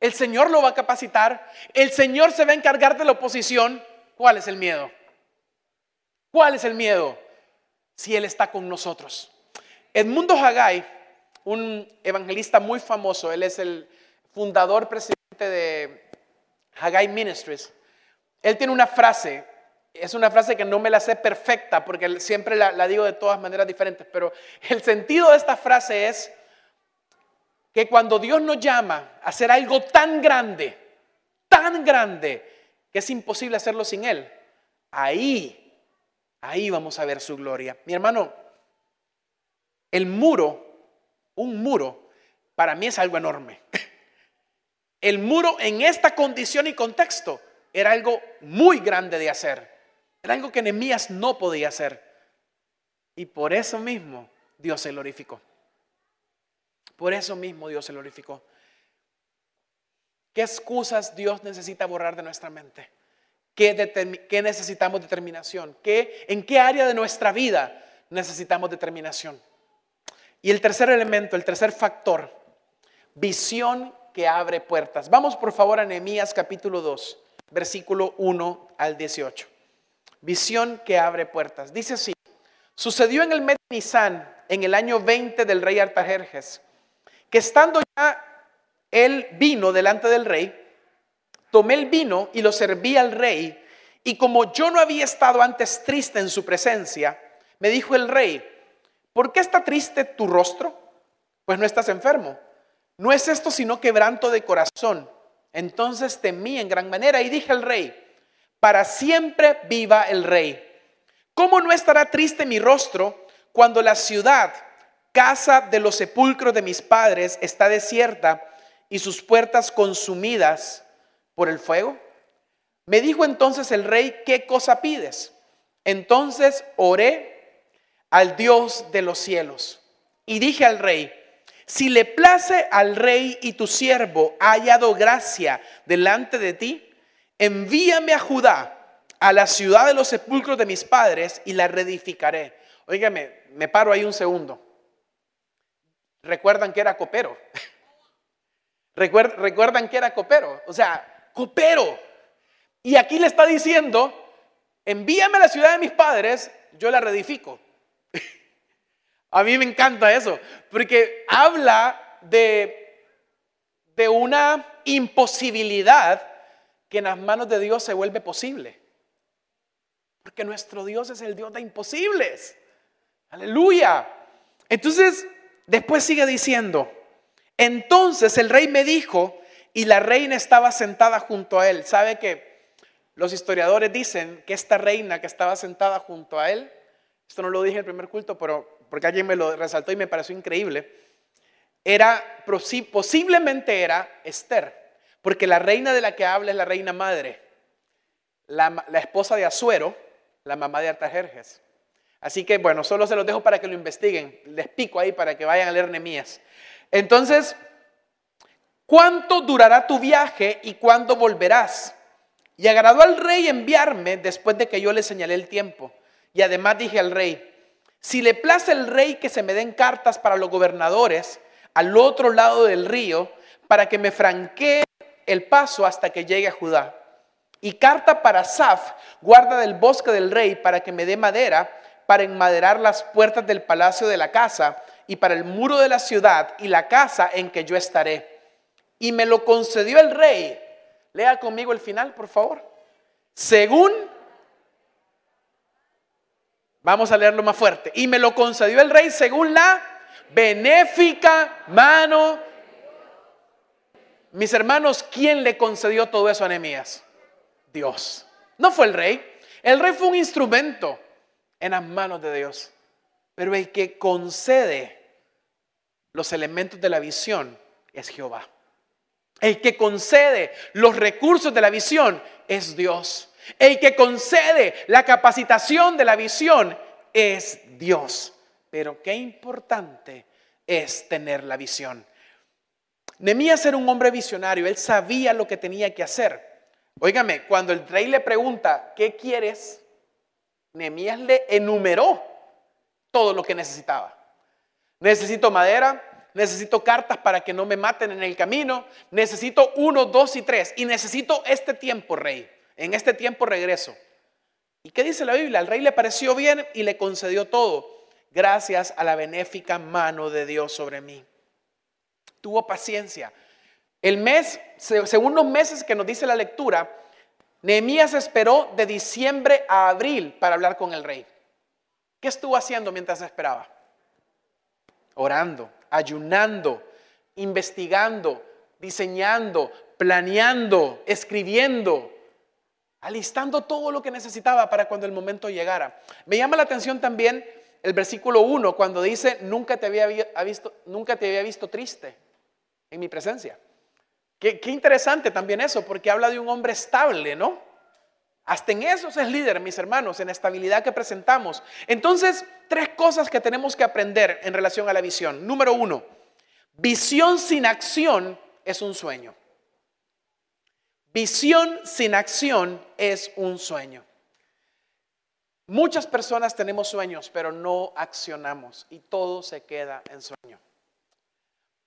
el Señor lo va a capacitar, el Señor se va a encargar de la oposición. ¿Cuál es el miedo? ¿Cuál es el miedo? Si Él está con nosotros. Edmundo Haggai, un evangelista muy famoso, él es el fundador, presidente de Haggai Ministries. Él tiene una frase, es una frase que no me la sé perfecta porque siempre la, la digo de todas maneras diferentes, pero el sentido de esta frase es que cuando Dios nos llama a hacer algo tan grande, tan grande, que es imposible hacerlo sin Él, ahí Ahí vamos a ver su gloria. Mi hermano, el muro, un muro, para mí es algo enorme. El muro en esta condición y contexto era algo muy grande de hacer. Era algo que Nehemías no podía hacer. Y por eso mismo Dios se glorificó. Por eso mismo Dios se glorificó. ¿Qué excusas Dios necesita borrar de nuestra mente? ¿Qué, necesitamos determinación? ¿Qué, ¿En qué área de nuestra vida necesitamos determinación? Y el tercer elemento, el tercer factor, visión que abre puertas. Vamos por favor a Nehemías capítulo 2, versículo 1 al 18. Visión que abre puertas. Dice así, sucedió en el mes de Nisan, en el año 20 del rey Artajerjes, que estando ya él vino delante del rey, tomé el vino y lo serví al rey, y como yo no había estado antes triste en su presencia, me dijo el rey, ¿por qué está triste tu rostro? Pues no estás enfermo. No es esto sino quebranto de corazón. Entonces temí en gran manera y dije al rey, para siempre viva el rey. ¿Cómo no estará triste mi rostro cuando la ciudad, casa de los sepulcros de mis padres, está desierta y sus puertas consumidas? por el fuego? Me dijo entonces el rey, ¿qué cosa pides? Entonces oré al Dios de los cielos y dije al rey, si le place al rey y tu siervo ha hallado gracia delante de ti, envíame a Judá, a la ciudad de los sepulcros de mis padres, y la reedificaré. Óigame, me paro ahí un segundo. Recuerdan que era copero. Recuerdan que era copero. O sea, coopero. Y aquí le está diciendo, envíame a la ciudad de mis padres, yo la reedifico. a mí me encanta eso, porque habla de, de una imposibilidad que en las manos de Dios se vuelve posible. Porque nuestro Dios es el Dios de imposibles. Aleluya. Entonces, después sigue diciendo, entonces el rey me dijo, y la reina estaba sentada junto a él. ¿Sabe que los historiadores dicen que esta reina que estaba sentada junto a él, esto no lo dije en el primer culto, pero porque alguien me lo resaltó y me pareció increíble, era posiblemente era Esther, porque la reina de la que habla es la reina madre, la, esposa de Azuero, la mamá de Artajerjes. Así que bueno, solo se los dejo para que lo investiguen. Les pico ahí para que vayan a leer Nemías. Entonces, ¿cuánto durará tu viaje y cuándo volverás? Y agradó al rey enviarme después de que yo le señalé el tiempo. Y además dije al rey, si le place el rey que se me den cartas para los gobernadores al otro lado del río, para que me franquee el paso hasta que llegue a Judá. Y carta para Saf, guarda del bosque del rey, para que me dé madera para enmaderar las puertas del palacio de la casa y para el muro de la ciudad y la casa en que yo estaré. Y me lo concedió el rey. Lea conmigo el final, por favor. Según, vamos a leerlo más fuerte. Y me lo concedió el rey según la benéfica mano. Mis hermanos, ¿quién le concedió todo eso a Nehemías? Dios. No fue el rey. El rey fue un instrumento en las manos de Dios. Pero el que concede los elementos de la visión es Jehová. El que concede los recursos de la visión es Dios. El que concede la capacitación de la visión es Dios. Pero qué importante es tener la visión. Nemías era un hombre visionario, él sabía lo que tenía que hacer. Óigame, cuando el rey le pregunta, ¿qué quieres? Nehemías le enumeró todo lo que necesitaba. Necesito madera, necesito cartas para que no me maten en el camino, necesito uno, dos y tres, y necesito este tiempo, rey. En este tiempo regreso. ¿Y qué dice la Biblia? Al rey le pareció bien y le concedió todo, gracias a la benéfica mano de Dios sobre mí. Tuvo paciencia. El mes, según los meses que nos dice la lectura, Nehemías esperó de diciembre a abril para hablar con el rey. ¿Qué estuvo haciendo mientras esperaba? Orando, ayunando, investigando, diseñando, planeando, escribiendo, alistando todo lo que necesitaba para cuando el momento llegara. Me llama la atención también el versículo 1 cuando dice, nunca te había visto, nunca te había visto triste en mi presencia. Qué, interesante también eso, porque habla de un hombre estable, ¿no? Hasta en eso es líder, mis hermanos, en la estabilidad que presentamos. Entonces, tres cosas que tenemos que aprender en relación a la visión. Número uno, visión sin acción es un sueño. Visión sin acción es un sueño. Muchas personas tenemos sueños, pero no accionamos y todo se queda en sueño.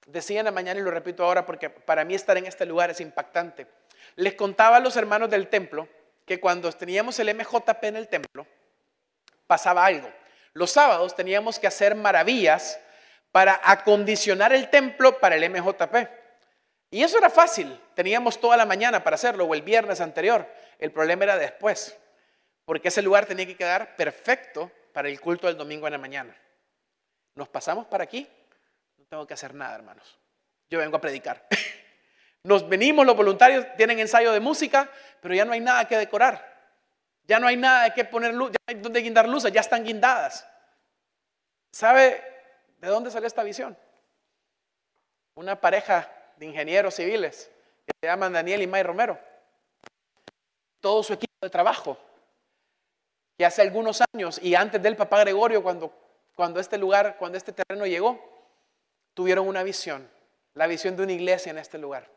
Decía en la mañana y lo repito ahora porque para mí estar en este lugar es impactante. Les contaba a los hermanos del templo que cuando teníamos el MJP en el templo, pasaba algo. Los sábados teníamos que hacer maravillas para acondicionar el templo para el MJP. Y eso era fácil, teníamos toda la mañana para hacerlo o el viernes anterior. El problema era después, porque ese lugar tenía que quedar perfecto para el culto del domingo en la mañana. Nos pasamos para aquí tengo que hacer nada, hermanos. Yo vengo a predicar. Nos venimos, los voluntarios tienen ensayo de música, pero ya no hay nada que decorar. Ya no hay nada que poner luz, ya no hay donde guindar luces, ya están guindadas. ¿Sabe de dónde salió esta visión? Una pareja de ingenieros civiles que se llaman Daniel y May Romero. Todo su equipo de trabajo. Que hace algunos años y antes del papá Gregorio, cuando, cuando este lugar, cuando este terreno llegó, tuvieron una visión, la visión de una iglesia en este lugar,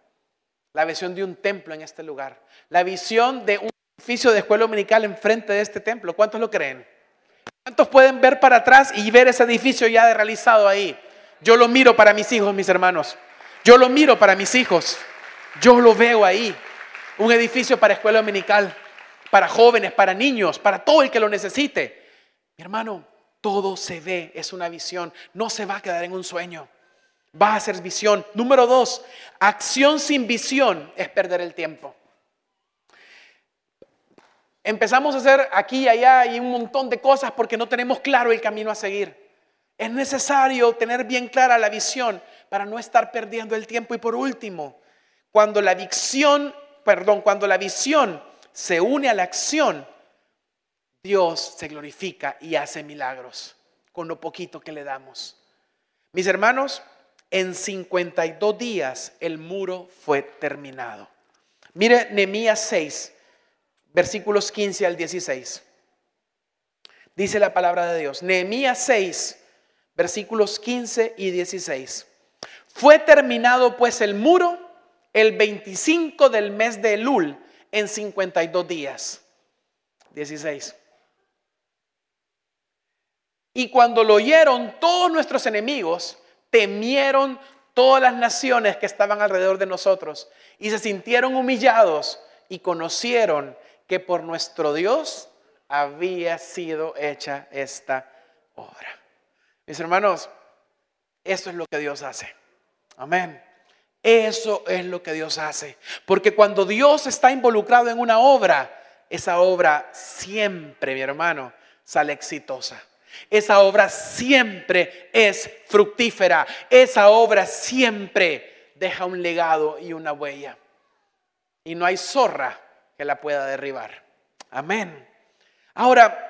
la visión de un templo en este lugar, la visión de un edificio de escuela dominical enfrente de este templo. ¿Cuántos lo creen? ¿Cuántos pueden ver para atrás y ver ese edificio ya realizado ahí? Yo lo miro para mis hijos, mis hermanos. Yo lo miro para mis hijos. Yo lo veo ahí. Un edificio para escuela dominical, para jóvenes, para niños, para todo el que lo necesite. Mi hermano, todo se ve, es una visión. No se va a quedar en un sueño va a ser visión. Número dos, acción sin visión es perder el tiempo. Empezamos a hacer aquí y allá y un montón de cosas porque no tenemos claro el camino a seguir. Es necesario tener bien clara la visión para no estar perdiendo el tiempo. Y por último, cuando la visión, perdón, cuando la visión se une a la acción, Dios se glorifica y hace milagros con lo poquito que le damos. Mis hermanos, en 52 días el muro fue terminado. Mire Nehemías 6, versículos 15 al 16. Dice la palabra de Dios. Nehemías 6, versículos 15 y 16. Fue terminado pues el muro el 25 del mes de Elul en 52 días. 16. Y cuando lo oyeron todos nuestros enemigos, temieron todas las naciones que estaban alrededor de nosotros y se sintieron humillados y conocieron que por nuestro Dios había sido hecha esta obra. Mis hermanos, eso es lo que Dios hace. Amén. Eso es lo que Dios hace. Porque cuando Dios está involucrado en una obra, esa obra siempre, mi hermano, sale exitosa. Esa obra siempre es fructífera. Esa obra siempre deja un legado y una huella. Y no hay zorra que la pueda derribar. Amén. Ahora,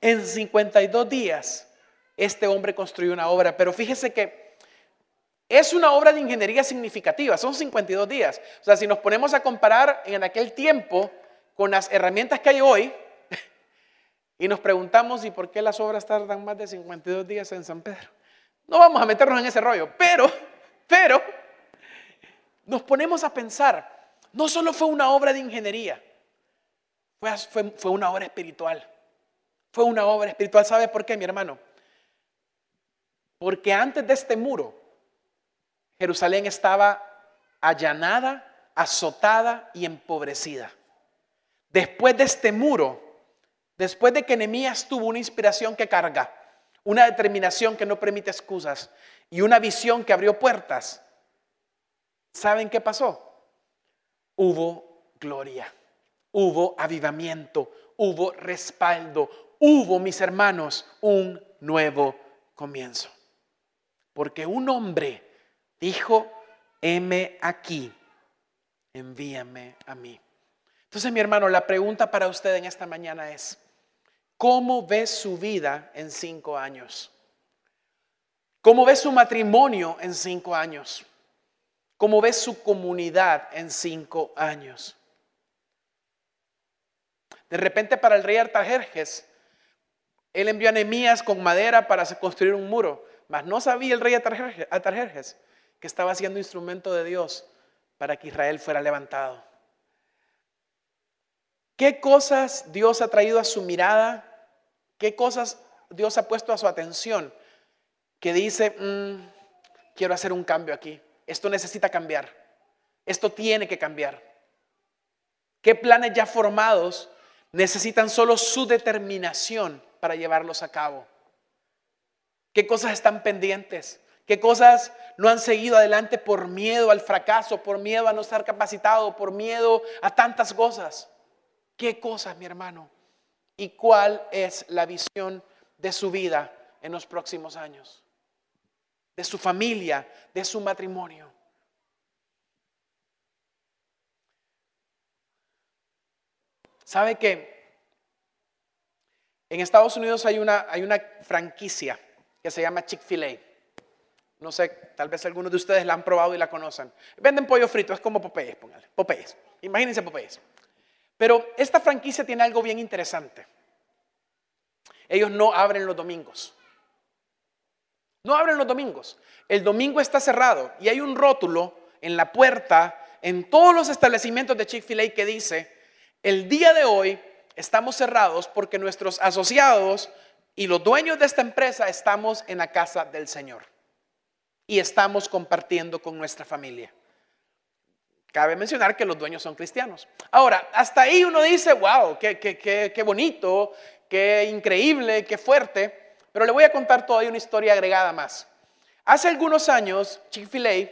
en 52 días, este hombre construyó una obra, pero fíjese que es una obra de ingeniería significativa, son 52 días. O sea, si nos ponemos a comparar en aquel tiempo con las herramientas que hay hoy, y nos preguntamos, ¿y por qué las obras tardan más de 52 días en San Pedro? No vamos a meternos en ese rollo, pero, pero, nos ponemos a pensar, no solo fue una obra de ingeniería, fue, fue, una obra espiritual. Fue una obra espiritual. ¿Sabe por qué, mi hermano? Porque antes de este muro, Jerusalén estaba allanada, azotada y empobrecida. Después de este muro, Después de que Nehemías tuvo una inspiración que carga, una determinación que no permite excusas y una visión que abrió puertas, ¿saben qué pasó? Hubo gloria, hubo avivamiento, hubo respaldo, hubo, mis hermanos, un nuevo comienzo. Porque un hombre dijo, heme aquí, envíame a mí. Entonces, mi hermano, la pregunta para usted en esta mañana es, ¿Cómo ves su vida en cinco años? ¿Cómo ves su matrimonio en cinco años? ¿Cómo ves su comunidad en cinco años? De repente para el rey Artajerjes, él envió a Nehemías con madera para construir un muro, mas no sabía el rey Artajerjes que estaba siendo instrumento de Dios para que Israel fuera levantado. ¿Qué cosas Dios ha traído a su mirada ¿Qué cosas Dios ha puesto a su atención? Que dice, mm, quiero hacer un cambio aquí. Esto necesita cambiar. Esto tiene que cambiar. ¿Qué planes ya formados necesitan solo su determinación para llevarlos a cabo? ¿Qué cosas están pendientes? ¿Qué cosas no han seguido adelante por miedo al fracaso, por miedo a no estar capacitado, por miedo a tantas cosas? ¿Qué cosas, mi hermano? Y cuál es la visión de su vida en los próximos años, de su familia, de su matrimonio. ¿Sabe que en Estados Unidos hay una, hay una franquicia que se llama Chick-fil-A? No sé, tal vez algunos de ustedes la han probado y la conocen. Venden pollo frito, es como Popeyes, póngale. Popeyes. Imagínense Popeyes. Pero esta franquicia tiene algo bien interesante. Ellos no abren los domingos. No abren los domingos. El domingo está cerrado y hay un rótulo en la puerta, en todos los establecimientos de Chick-fil-A que dice, el día de hoy estamos cerrados porque nuestros asociados y los dueños de esta empresa estamos en la casa del Señor y estamos compartiendo con nuestra familia. Cabe mencionar que los dueños son cristianos. Ahora, hasta ahí uno dice, wow, qué, bonito, qué increíble, qué fuerte. Pero le voy a contar todavía una historia agregada más. Hace algunos años, Chick-fil-A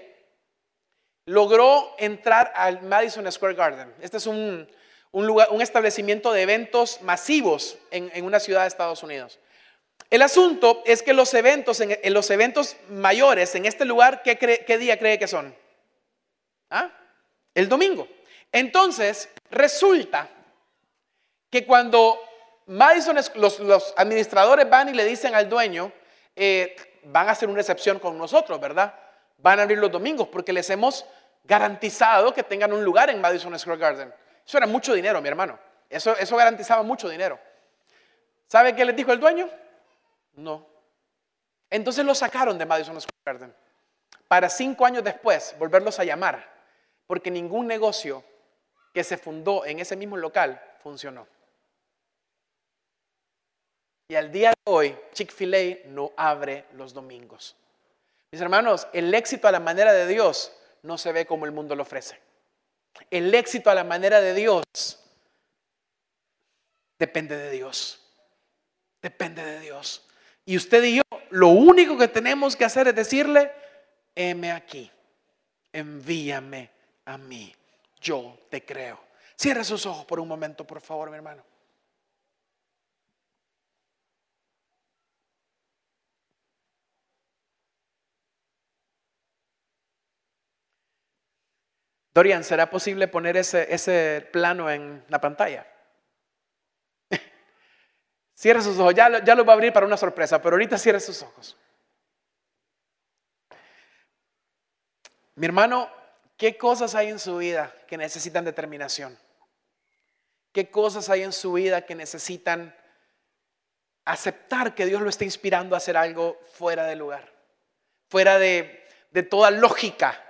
logró entrar al Madison Square Garden. Este es un, lugar, un establecimiento de eventos masivos en, una ciudad de Estados Unidos. El asunto es que los eventos, en, los eventos mayores en este lugar, ¿qué, ¿qué día cree que son? ¿Ah? El domingo. Entonces, resulta que cuando Madison, los, administradores van y le dicen al dueño, eh, van a hacer una recepción con nosotros, ¿verdad? Van a abrir los domingos porque les hemos garantizado que tengan un lugar en Madison Square Garden. Eso era mucho dinero, mi hermano. Eso, eso garantizaba mucho dinero. ¿Sabe qué les dijo el dueño? No. Entonces lo sacaron de Madison Square Garden para cinco años después volverlos a llamar porque ningún negocio que se fundó en ese mismo local funcionó. Y al día de hoy, Chick-fil-A no abre los domingos. Mis hermanos, el éxito a la manera de Dios no se ve como el mundo lo ofrece. El éxito a la manera de Dios depende de Dios. Depende de Dios. Y usted y yo, lo único que tenemos que hacer es decirle, heme aquí, envíame a mí, yo te creo. Cierre sus ojos por un momento, por favor, mi hermano. Dorian, ¿será posible poner ese, ese plano en la pantalla? cierre sus ojos, ya, ya lo va a abrir para una sorpresa, pero ahorita cierre sus ojos. Mi hermano, ¿qué cosas hay en su vida que necesitan determinación? ¿Qué cosas hay en su vida que necesitan aceptar que Dios lo está inspirando a hacer algo fuera de lugar? Fuera de, de toda lógica,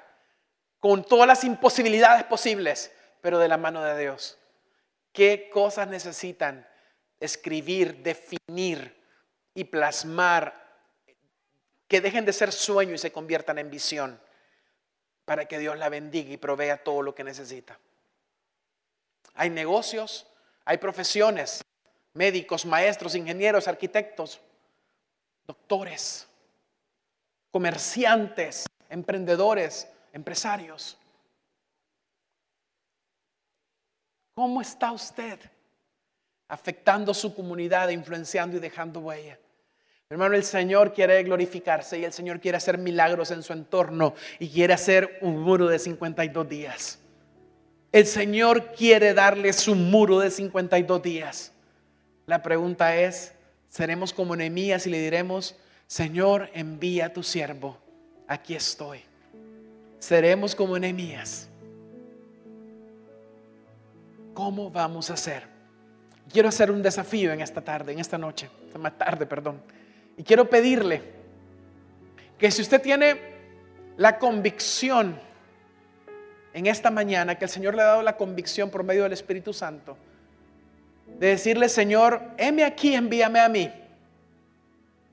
con todas las imposibilidades posibles, pero de la mano de Dios. ¿Qué cosas necesitan escribir, definir y plasmar que dejen de ser sueño y se conviertan en visión para que Dios la bendiga y provea todo lo que necesita? Hay negocios, hay profesiones, médicos, maestros, ingenieros, arquitectos, doctores, comerciantes, emprendedores, empresarios. ¿Cómo está usted afectando su comunidad, influenciando y dejando huella? Hermano, el Señor quiere glorificarse y el Señor quiere hacer milagros en su entorno y quiere hacer un muro de 52 días. El Señor quiere darle su muro de 52 días. La pregunta es, ¿seremos como Nehemías y le diremos, Señor, envía a tu siervo, aquí estoy? seremos como enemías. ¿Cómo vamos a hacer? Quiero hacer un desafío en esta tarde, en esta noche, más tarde, perdón. Y quiero pedirle que si usted tiene la convicción en esta mañana, que el Señor le ha dado la convicción por medio del Espíritu Santo, de decirle, Señor, heme aquí, envíame a mí.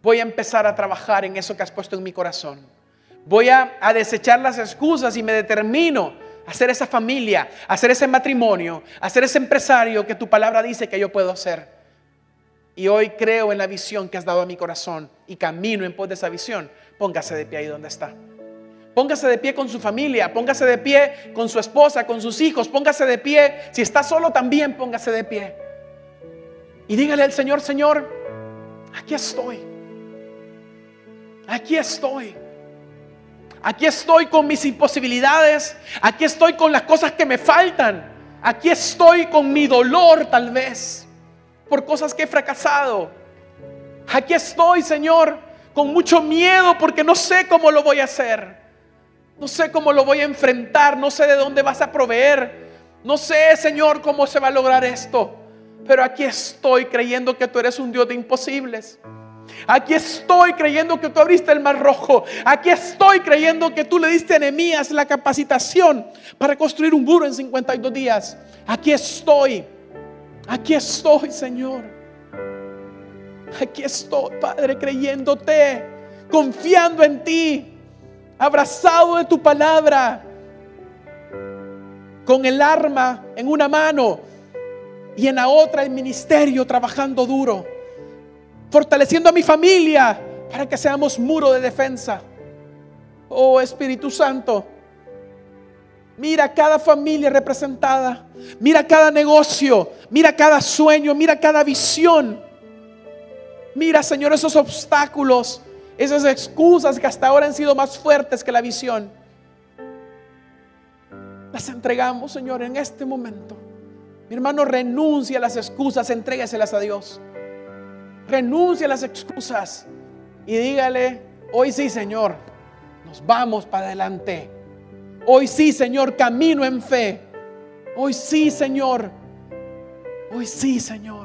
Voy a empezar a trabajar en eso que has puesto en mi corazón. Voy a, desechar las excusas y me determino a hacer esa familia, a hacer ese matrimonio, a hacer ese empresario que tu palabra dice que yo puedo hacer. Y hoy creo en la visión que has dado a mi corazón y camino en pos de esa visión. Póngase de pie ahí donde está. Póngase de pie con su familia, póngase de pie con su esposa, con sus hijos, póngase de pie. Si está solo también, póngase de pie. Y dígale al Señor, Señor, aquí estoy. Aquí estoy. Aquí estoy con mis imposibilidades. Aquí estoy con las cosas que me faltan. Aquí estoy con mi dolor tal vez por cosas que he fracasado. Aquí estoy, Señor, con mucho miedo porque no sé cómo lo voy a hacer. No sé cómo lo voy a enfrentar. No sé de dónde vas a proveer. No sé, Señor, cómo se va a lograr esto. Pero aquí estoy creyendo que tú eres un Dios de imposibles. Aquí estoy creyendo que tú abriste el mar rojo. Aquí estoy creyendo que tú le diste a Nehemías la capacitación para construir un muro en 52 días. Aquí estoy. Aquí estoy, Señor. Aquí estoy, Padre, creyéndote, confiando en ti, abrazado de tu palabra, con el arma en una mano y en la otra el ministerio trabajando duro fortaleciendo a mi familia para que seamos muro de defensa. Oh Espíritu Santo, mira cada familia representada, mira cada negocio, mira cada sueño, mira cada visión. Mira, Señor, esos obstáculos, esas excusas que hasta ahora han sido más fuertes que la visión. Las entregamos, Señor, en este momento. Mi hermano, renuncia a las excusas, entrégaselas a Dios. Renuncie a las excusas y dígale, hoy sí Señor, nos vamos para adelante. Hoy sí Señor, camino en fe. Hoy sí Señor. Hoy sí Señor.